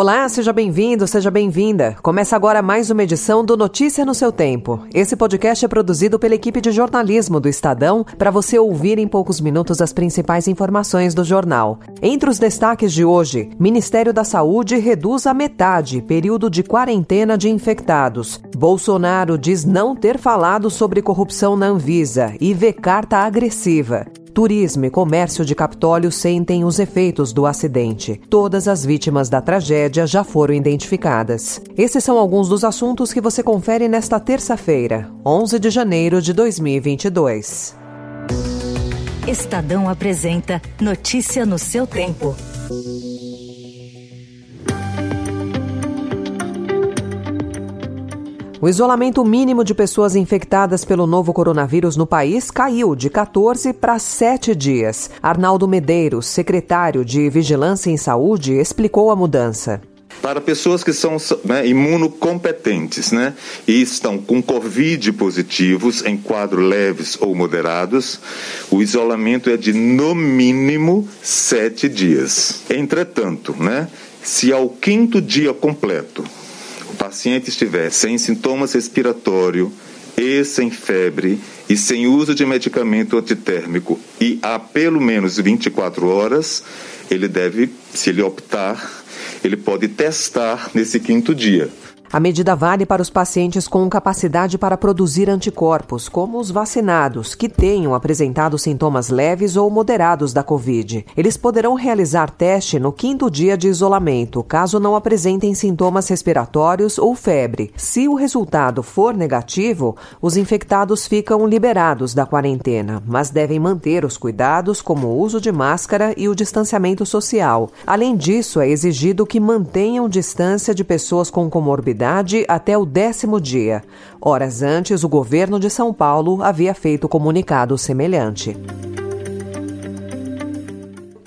Olá, seja bem-vindo, seja bem-vinda. Começa agora mais uma edição do Notícia no seu tempo. Esse podcast é produzido pela equipe de jornalismo do Estadão para você ouvir em poucos minutos as principais informações do jornal. Entre os destaques de hoje, Ministério da Saúde reduz a metade período de quarentena de infectados. Bolsonaro diz não ter falado sobre corrupção na Anvisa e vê carta agressiva. Turismo e comércio de Capitólio sentem os efeitos do acidente. Todas as vítimas da tragédia já foram identificadas. Esses são alguns dos assuntos que você confere nesta terça-feira, 11 de janeiro de 2022. Estadão apresenta Notícia no seu tempo. O isolamento mínimo de pessoas infectadas pelo novo coronavírus no país caiu de 14 para 7 dias. Arnaldo Medeiros, secretário de Vigilância em Saúde, explicou a mudança para pessoas que são né, imunocompetentes né, e estão com Covid positivos em quadros leves ou moderados, o isolamento é de no mínimo sete dias. Entretanto, né, se ao quinto dia completo paciente estiver sem sintomas respiratórios e sem febre e sem uso de medicamento antitérmico e há pelo menos 24 horas, ele deve, se ele optar, ele pode testar nesse quinto dia. A medida vale para os pacientes com capacidade para produzir anticorpos, como os vacinados, que tenham apresentado sintomas leves ou moderados da Covid. Eles poderão realizar teste no quinto dia de isolamento, caso não apresentem sintomas respiratórios ou febre. Se o resultado for negativo, os infectados ficam liberados da quarentena, mas devem manter os cuidados, como o uso de máscara e o distanciamento social. Além disso, é exigido que mantenham distância de pessoas com comorbidade até o décimo dia. Horas antes, o governo de São Paulo havia feito comunicado semelhante.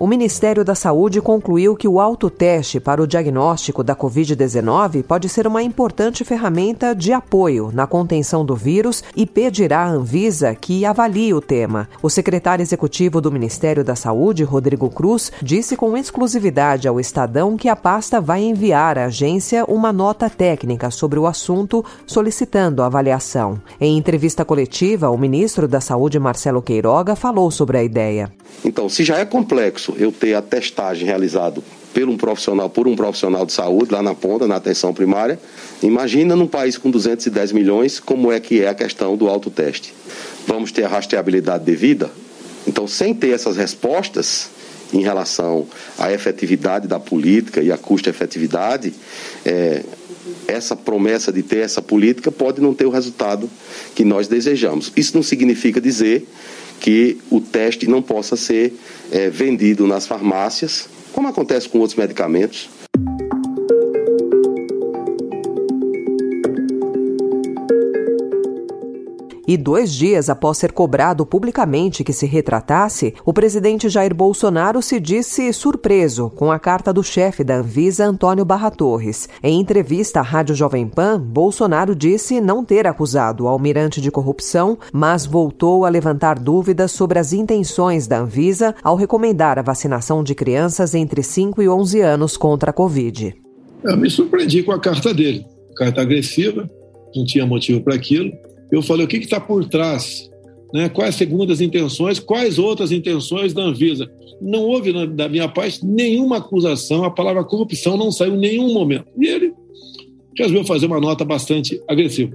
O Ministério da Saúde concluiu que o autoteste para o diagnóstico da Covid-19 pode ser uma importante ferramenta de apoio na contenção do vírus e pedirá à Anvisa que avalie o tema. O secretário executivo do Ministério da Saúde, Rodrigo Cruz, disse com exclusividade ao Estadão que a pasta vai enviar à agência uma nota técnica sobre o assunto, solicitando avaliação. Em entrevista coletiva, o ministro da Saúde, Marcelo Queiroga, falou sobre a ideia. Então, se já é complexo eu ter a testagem realizada por um profissional, por um profissional de saúde lá na ponta, na atenção primária. Imagina num país com 210 milhões como é que é a questão do autoteste. Vamos ter a rastreabilidade devida? Então, sem ter essas respostas em relação à efetividade da política e à custo-efetividade, é, essa promessa de ter essa política pode não ter o resultado que nós desejamos. Isso não significa dizer que o teste não possa ser é, vendido nas farmácias, como acontece com outros medicamentos. E dois dias após ser cobrado publicamente que se retratasse, o presidente Jair Bolsonaro se disse surpreso com a carta do chefe da Anvisa, Antônio Barra Torres. Em entrevista à Rádio Jovem Pan, Bolsonaro disse não ter acusado o almirante de corrupção, mas voltou a levantar dúvidas sobre as intenções da Anvisa ao recomendar a vacinação de crianças entre 5 e 11 anos contra a Covid. Eu me surpreendi com a carta dele. Carta agressiva, não tinha motivo para aquilo eu falei o que está por trás, né? quais segundas intenções, quais outras intenções da Anvisa. Não houve, da minha parte, nenhuma acusação, a palavra corrupção não saiu em nenhum momento. E ele resolveu fazer uma nota bastante agressiva.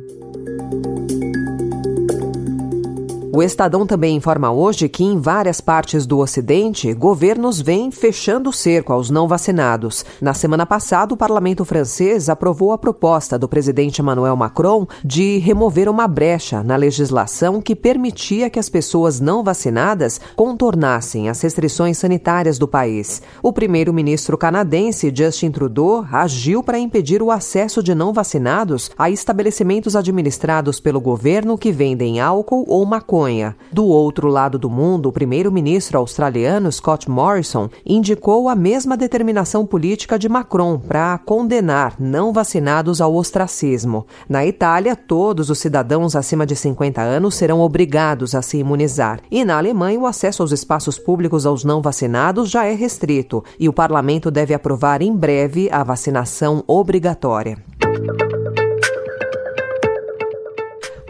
O Estadão também informa hoje que em várias partes do Ocidente, governos vêm fechando o cerco aos não vacinados. Na semana passada, o parlamento francês aprovou a proposta do presidente Emmanuel Macron de remover uma brecha na legislação que permitia que as pessoas não vacinadas contornassem as restrições sanitárias do país. O primeiro-ministro canadense Justin Trudeau agiu para impedir o acesso de não vacinados a estabelecimentos administrados pelo governo que vendem álcool ou maconha Do outro lado do mundo, o primeiro-ministro australiano Scott Morrison indicou a mesma determinação política de Macron para condenar não vacinados ao ostracismo. Na Itália, todos os cidadãos acima de 50 anos serão obrigados a se imunizar. E na Alemanha, o acesso aos espaços públicos aos não vacinados já é restrito e o parlamento deve aprovar em breve a vacinação obrigatória.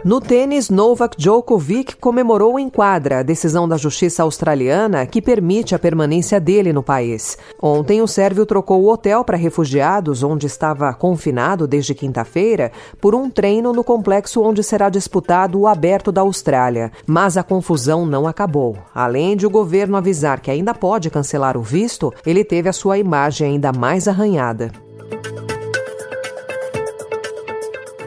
No tênis, Novak Djokovic comemorou em quadra a decisão da justiça australiana que permite a permanência dele no país. Ontem, o sérvio trocou o hotel para refugiados, onde estava confinado desde quinta-feira, por um treino no complexo onde será disputado o Aberto da Austrália. Mas a confusão não acabou. Além de o governo avisar que ainda pode cancelar o visto, ele teve a sua imagem ainda mais arranhada.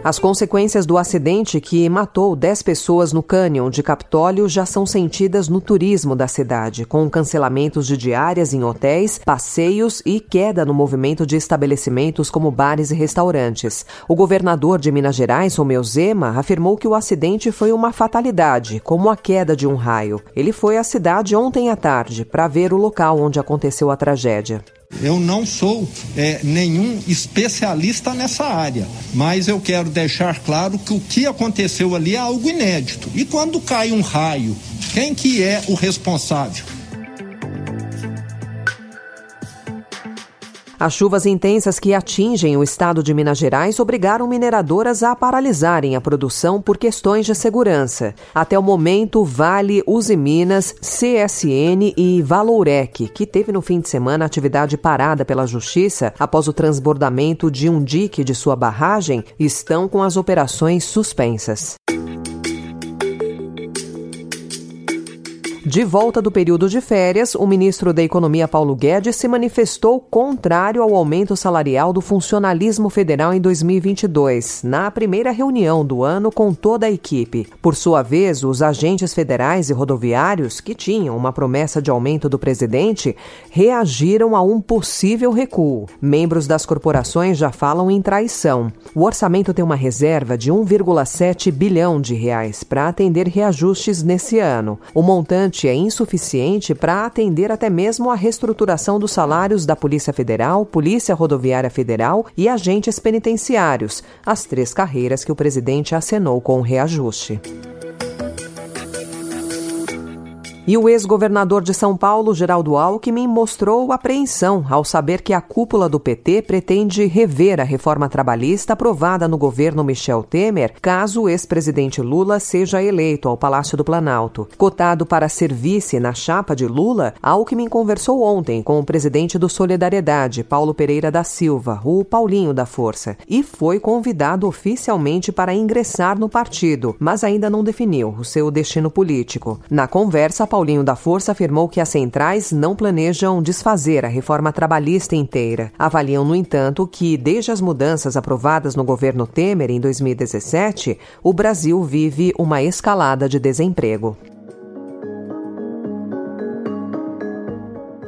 As consequências do acidente que matou 10 pessoas no cânion de Capitólio já são sentidas no turismo da cidade, com cancelamentos de diárias em hotéis, passeios e queda no movimento de estabelecimentos como bares e restaurantes. O governador de Minas Gerais, Romeu Zema, afirmou que o acidente foi uma fatalidade, como a queda de um raio. Ele foi à cidade ontem à tarde para ver o local onde aconteceu a tragédia. Eu não sou é, nenhum especialista nessa área, mas eu quero deixar claro que o que aconteceu ali é algo inédito. E quando cai um raio, quem que é o responsável? As chuvas intensas que atingem o estado de Minas Gerais obrigaram mineradoras a paralisarem a produção por questões de segurança. Até o momento, Vale, Uzi Minas, CSN e Valourec, que teve no fim de semana atividade parada pela Justiça após o transbordamento de um dique de sua barragem, estão com as operações suspensas. De volta do período de férias, o ministro da Economia Paulo Guedes se manifestou contrário ao aumento salarial do funcionalismo federal em 2022, na primeira reunião do ano com toda a equipe. Por sua vez, os agentes federais e rodoviários, que tinham uma promessa de aumento do presidente, reagiram a um possível recuo. Membros das corporações já falam em traição. O orçamento tem uma reserva de 1,7 bilhão de reais para atender reajustes nesse ano. O montante é insuficiente para atender até mesmo a reestruturação dos salários da Polícia Federal, Polícia Rodoviária Federal e agentes penitenciários, as três carreiras que o presidente acenou com o reajuste. E o ex-governador de São Paulo, Geraldo Alckmin, mostrou apreensão ao saber que a cúpula do PT pretende rever a reforma trabalhista aprovada no governo Michel Temer, caso o ex-presidente Lula seja eleito ao Palácio do Planalto. Cotado para ser vice na chapa de Lula, Alckmin conversou ontem com o presidente do Solidariedade, Paulo Pereira da Silva, o Paulinho da Força, e foi convidado oficialmente para ingressar no partido, mas ainda não definiu o seu destino político. Na conversa, Paulo Paulinho da Força afirmou que as centrais não planejam desfazer a reforma trabalhista inteira. Avaliam, no entanto, que desde as mudanças aprovadas no governo Temer em 2017, o Brasil vive uma escalada de desemprego.